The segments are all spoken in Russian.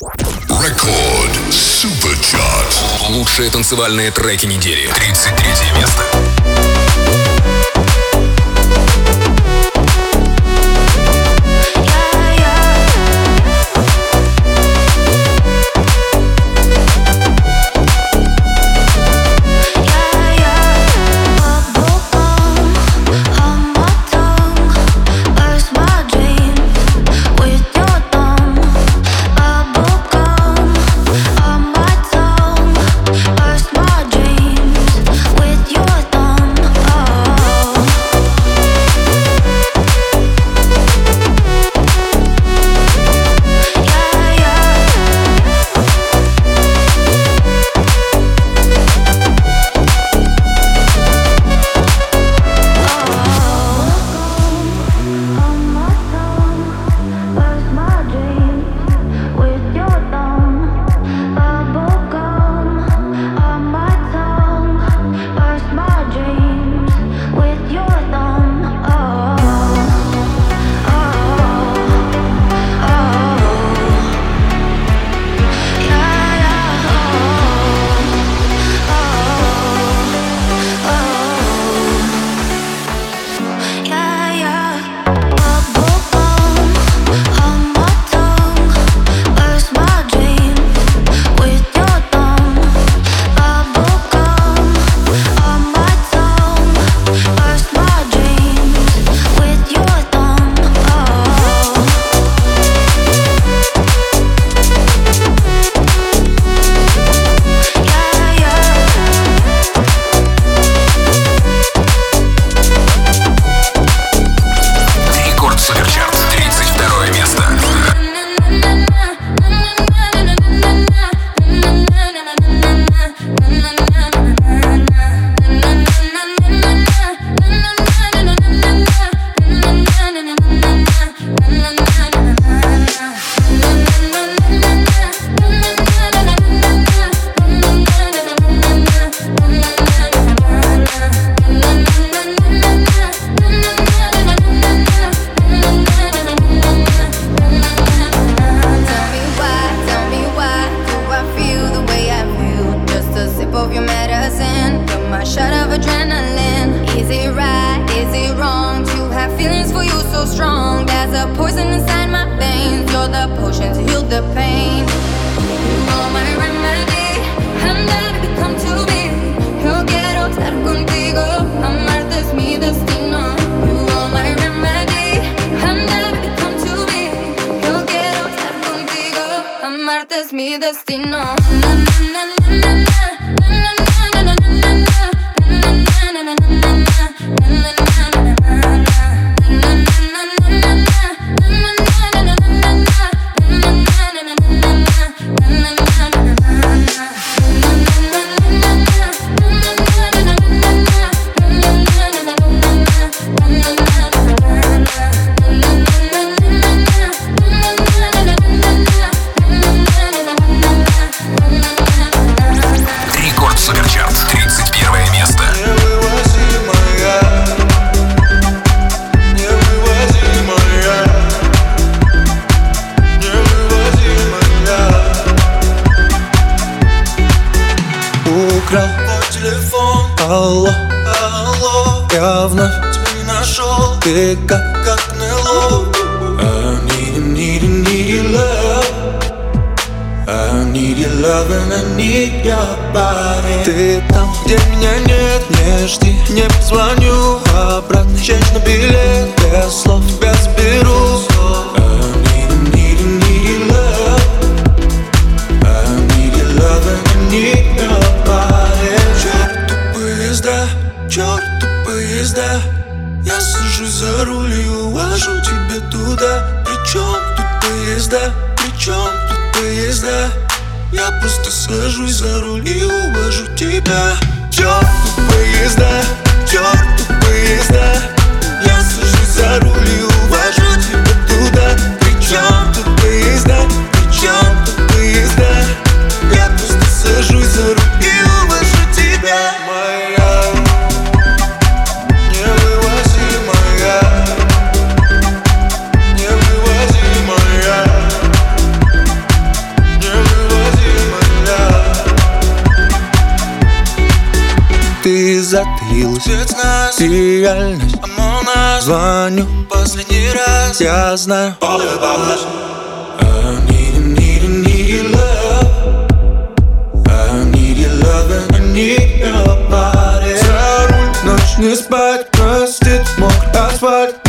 Рекорд Суперчарт. Лучшие танцевальные треки недели. 33 место. украл Твой телефон. Алло, алло. Я вновь тебя не нашел Ты как, как ныло I need you, need you, need your love. I need your love and I need your body. Ты там, где меня нет, не жди. Не позвоню обратно, честь на билет Без слов тебя заберу need тебя Я сажусь за руль и увожу тебя туда. Причем тут поезда, причем тут поезда? Я просто сажусь за руль и увожу тебя. Черт Черту поезда, Черт черту поезда. Я сажусь за руль и реальность Звоню последний раз Я знаю All about love I need you, need you, need you love I need your love and I need your body За руль, ночь не спать Простит, мог асфальт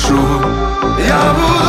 только прошу Я буду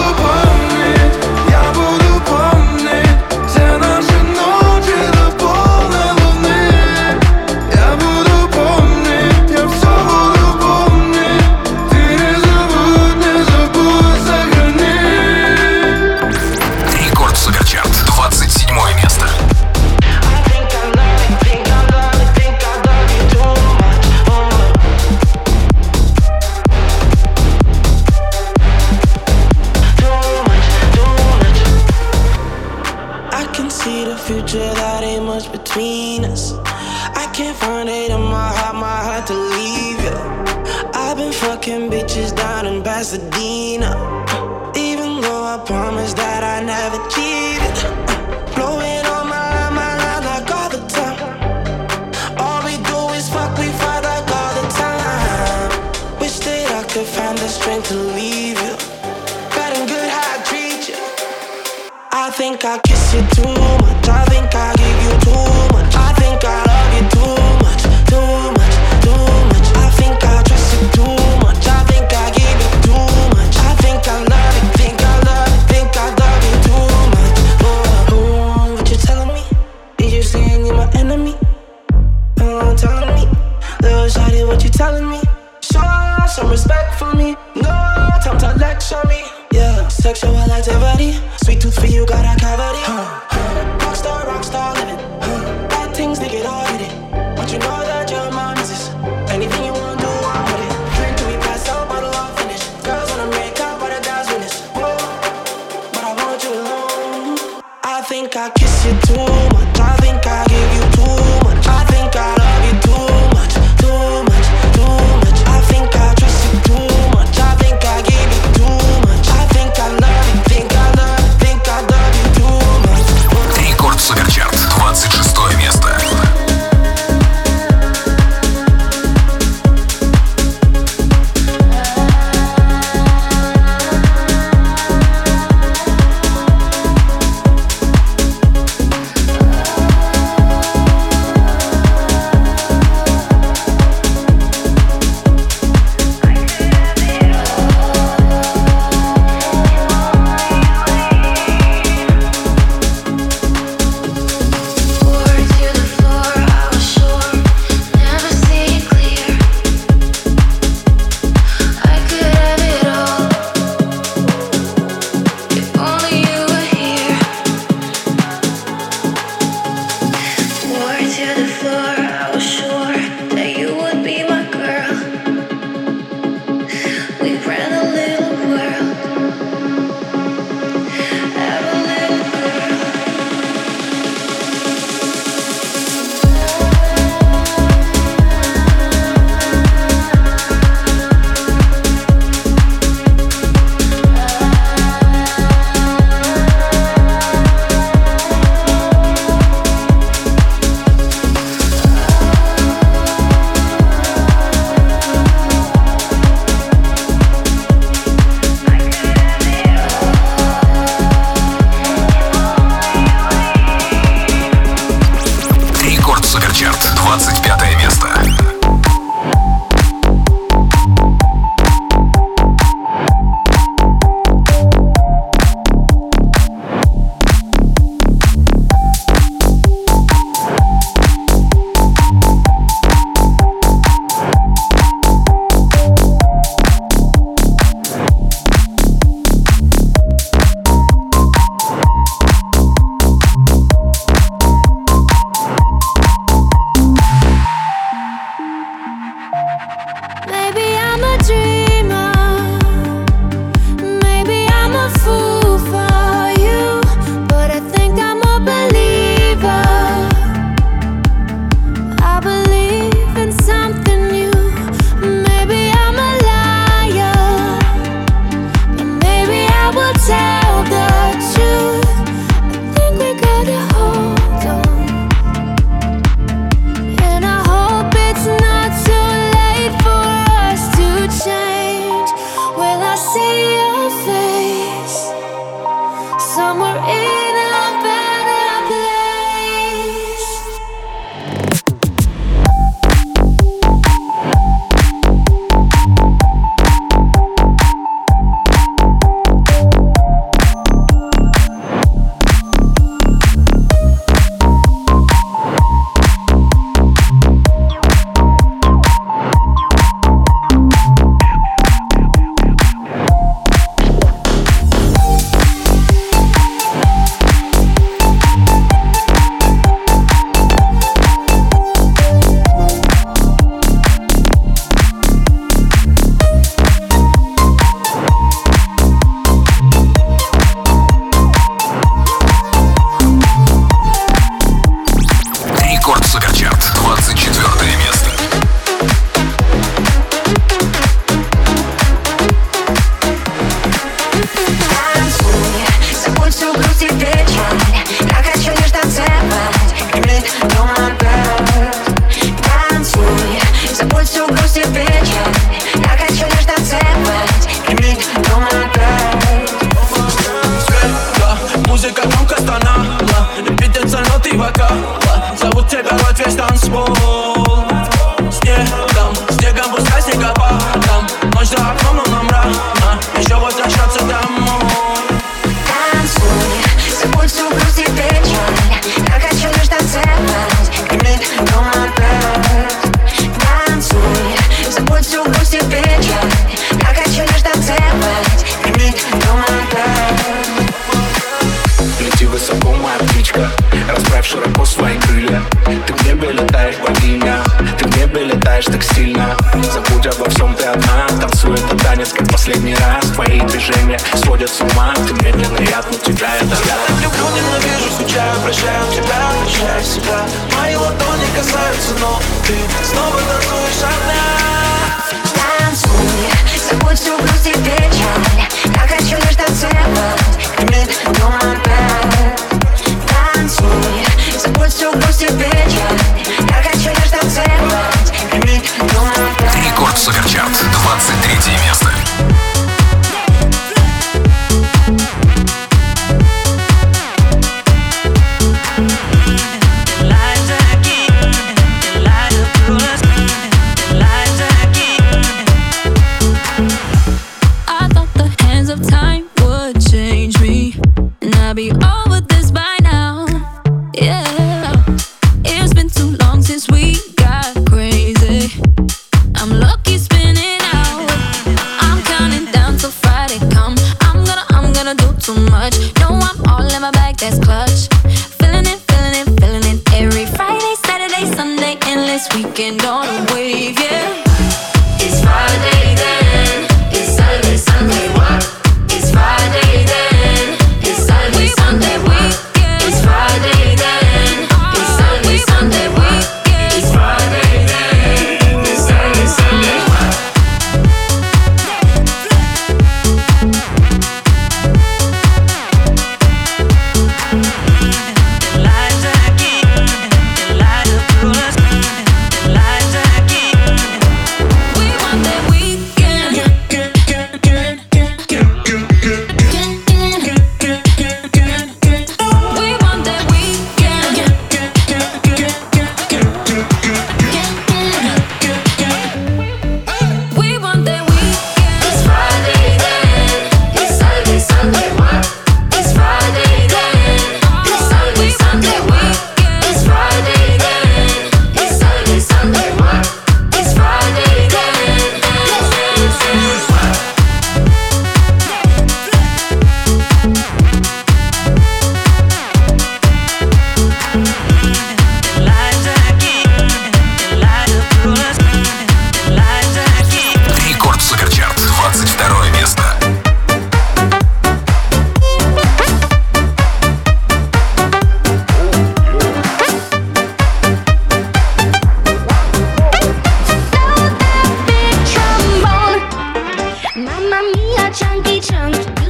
chunky chunk.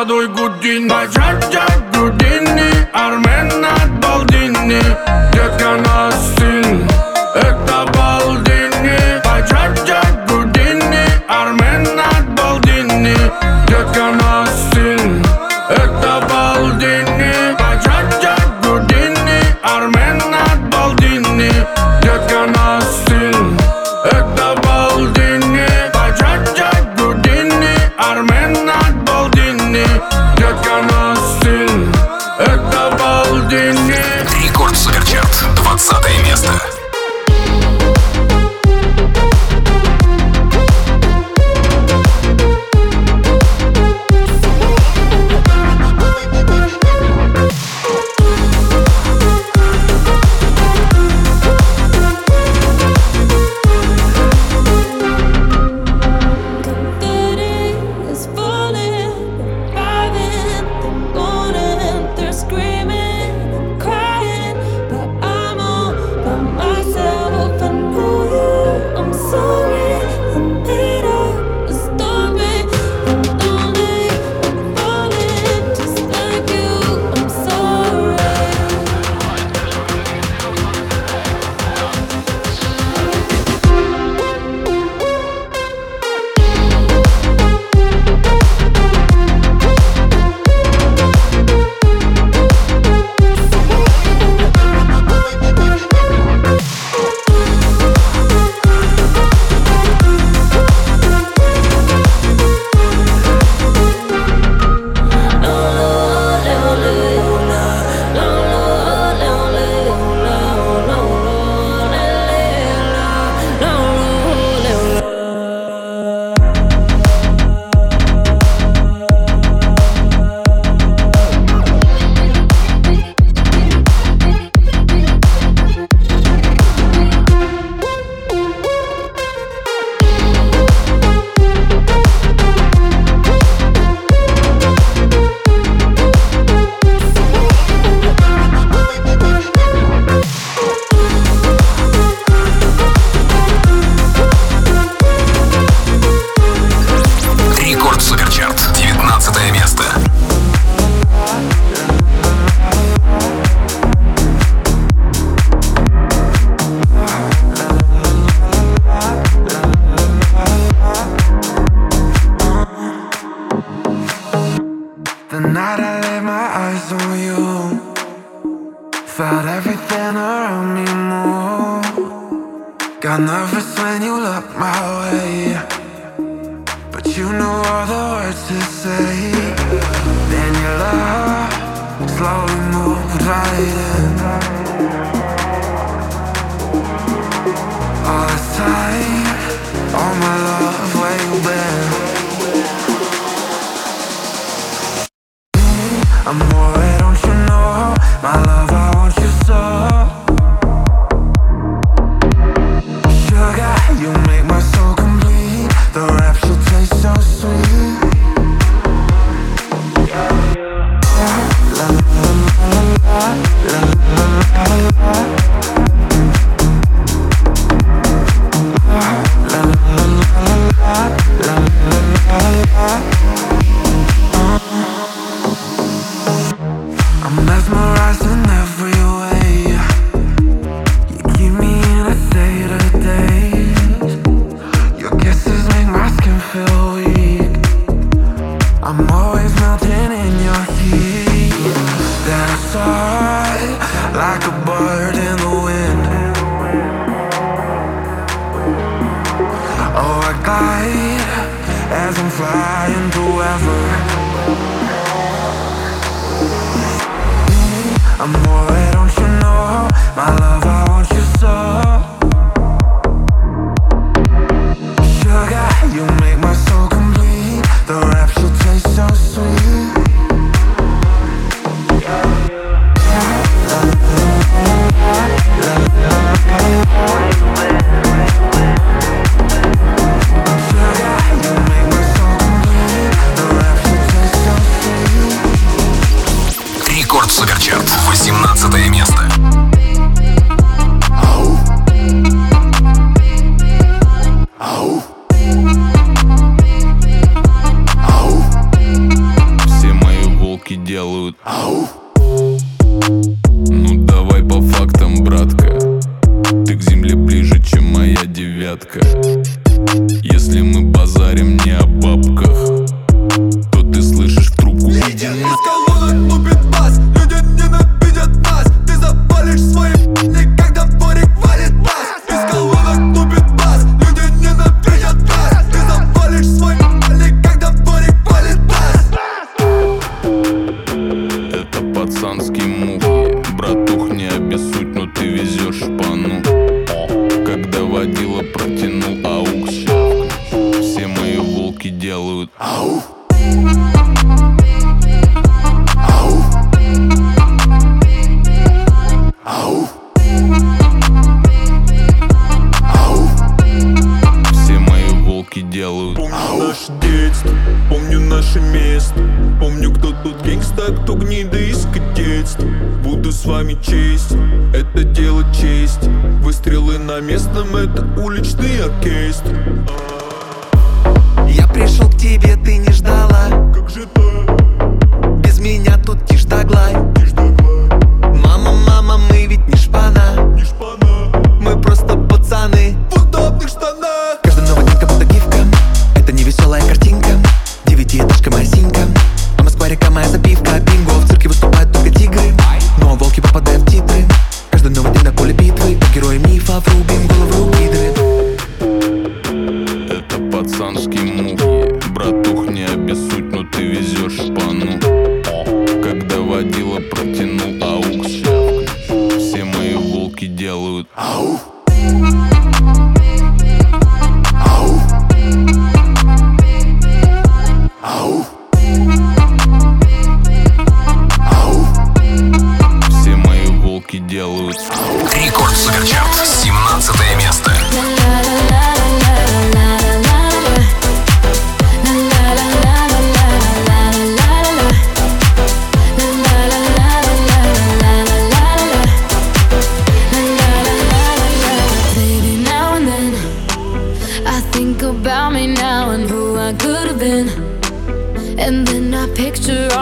Молодой Гудини Баджаджа Гудини Армен от Балдини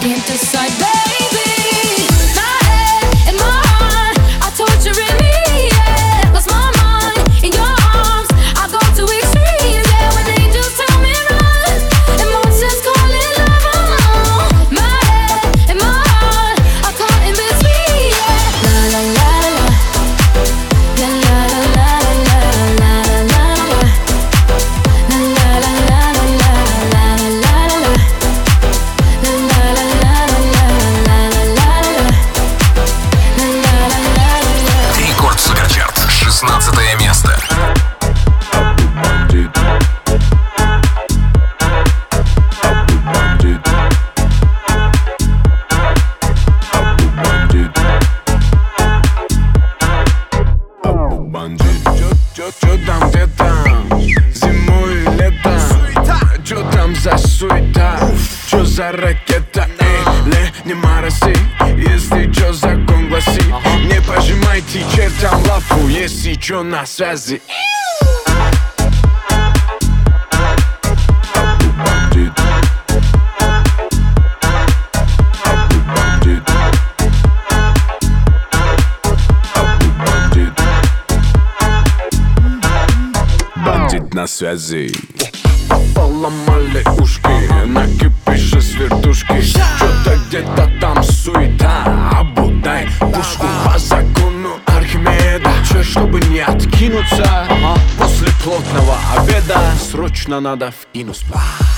can't decide еще на связи Бандит на связи Поломали ушки, на кипише с вертушки Что-то где-то там суета, обутай пушку, базак чтобы не откинуться ага. После плотного обеда срочно надо в инус бар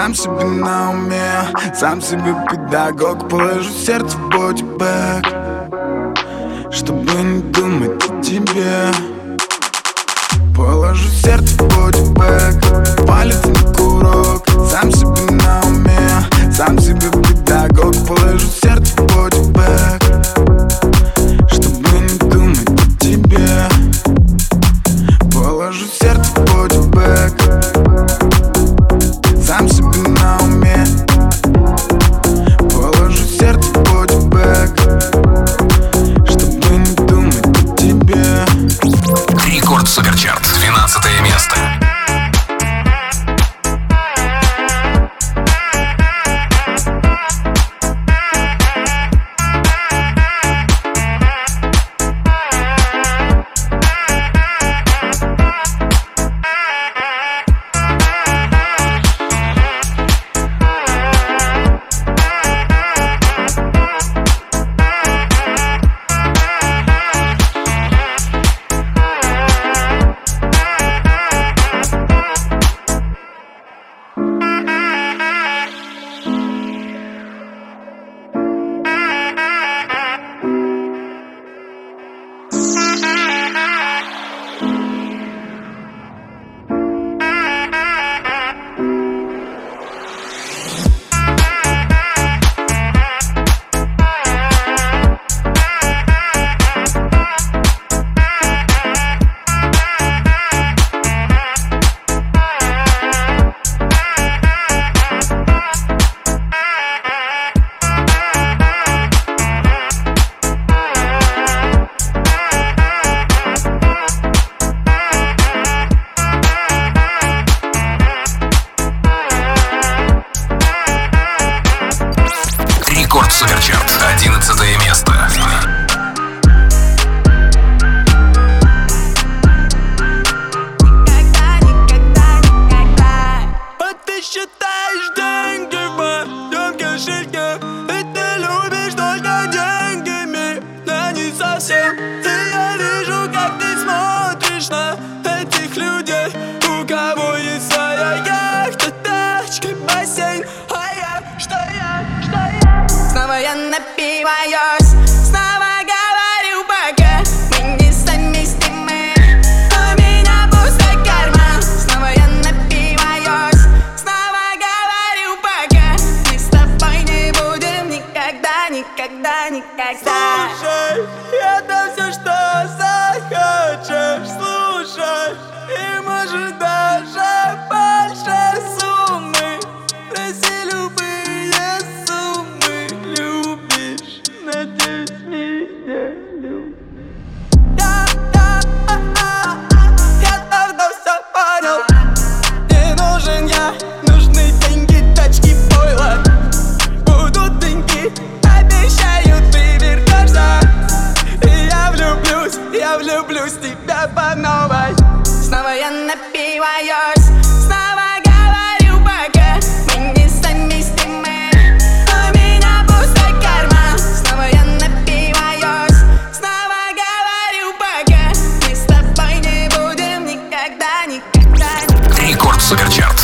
Сам себе на уме, сам себе педагог Положу сердце в бодибэк Чтобы не думать о тебе.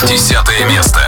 Десятое место.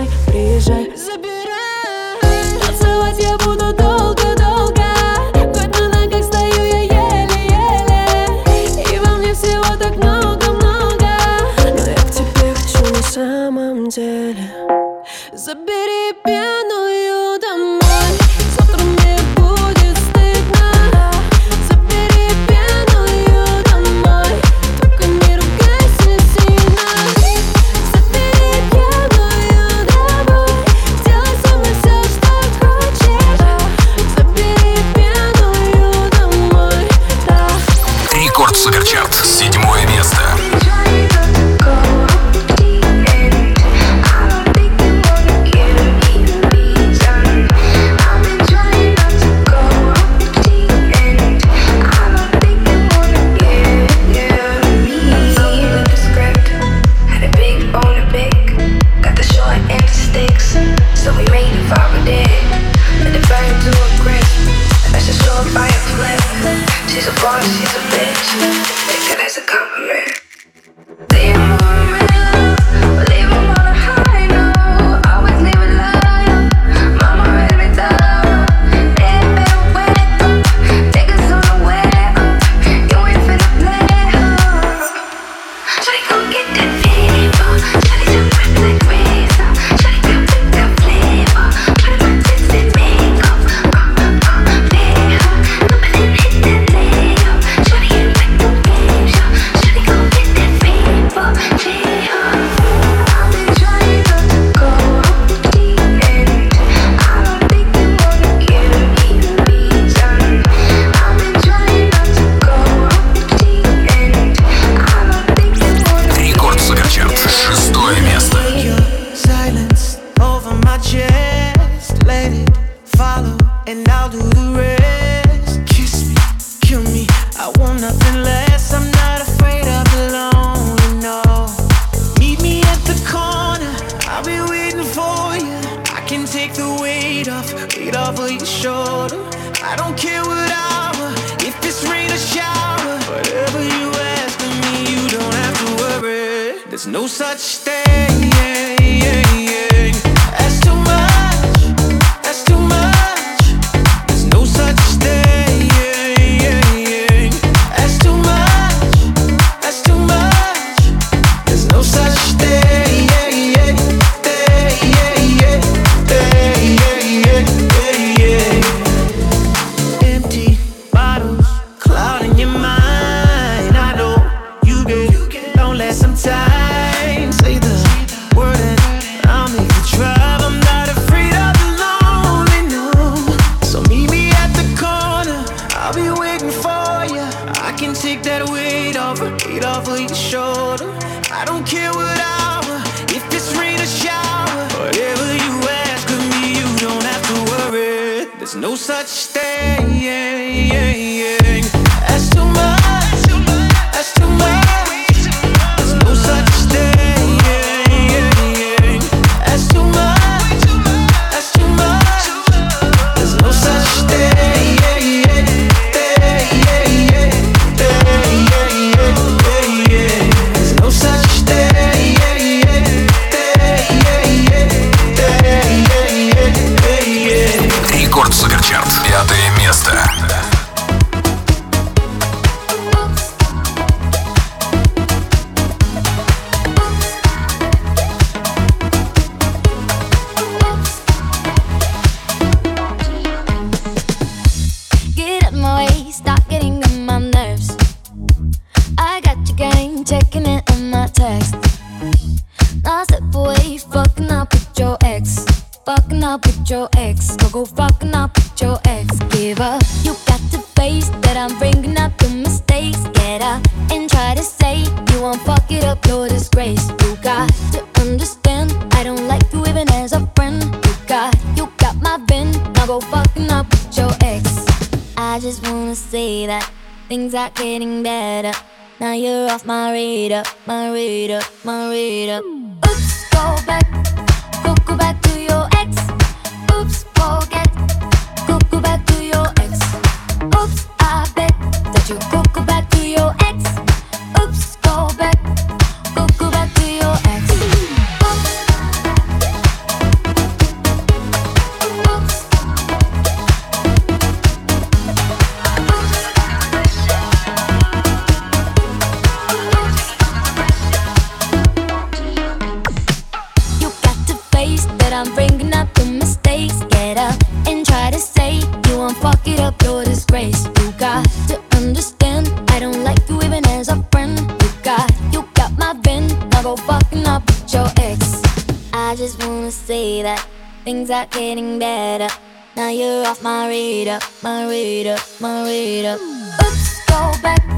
like things are getting better. Now you're off my radar, my radar, my radar. Oops, go back.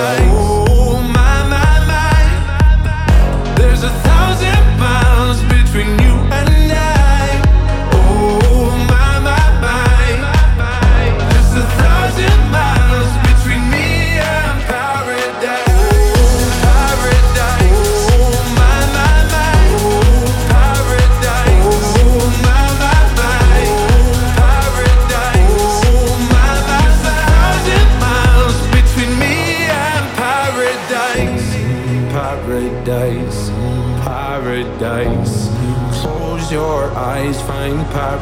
reais.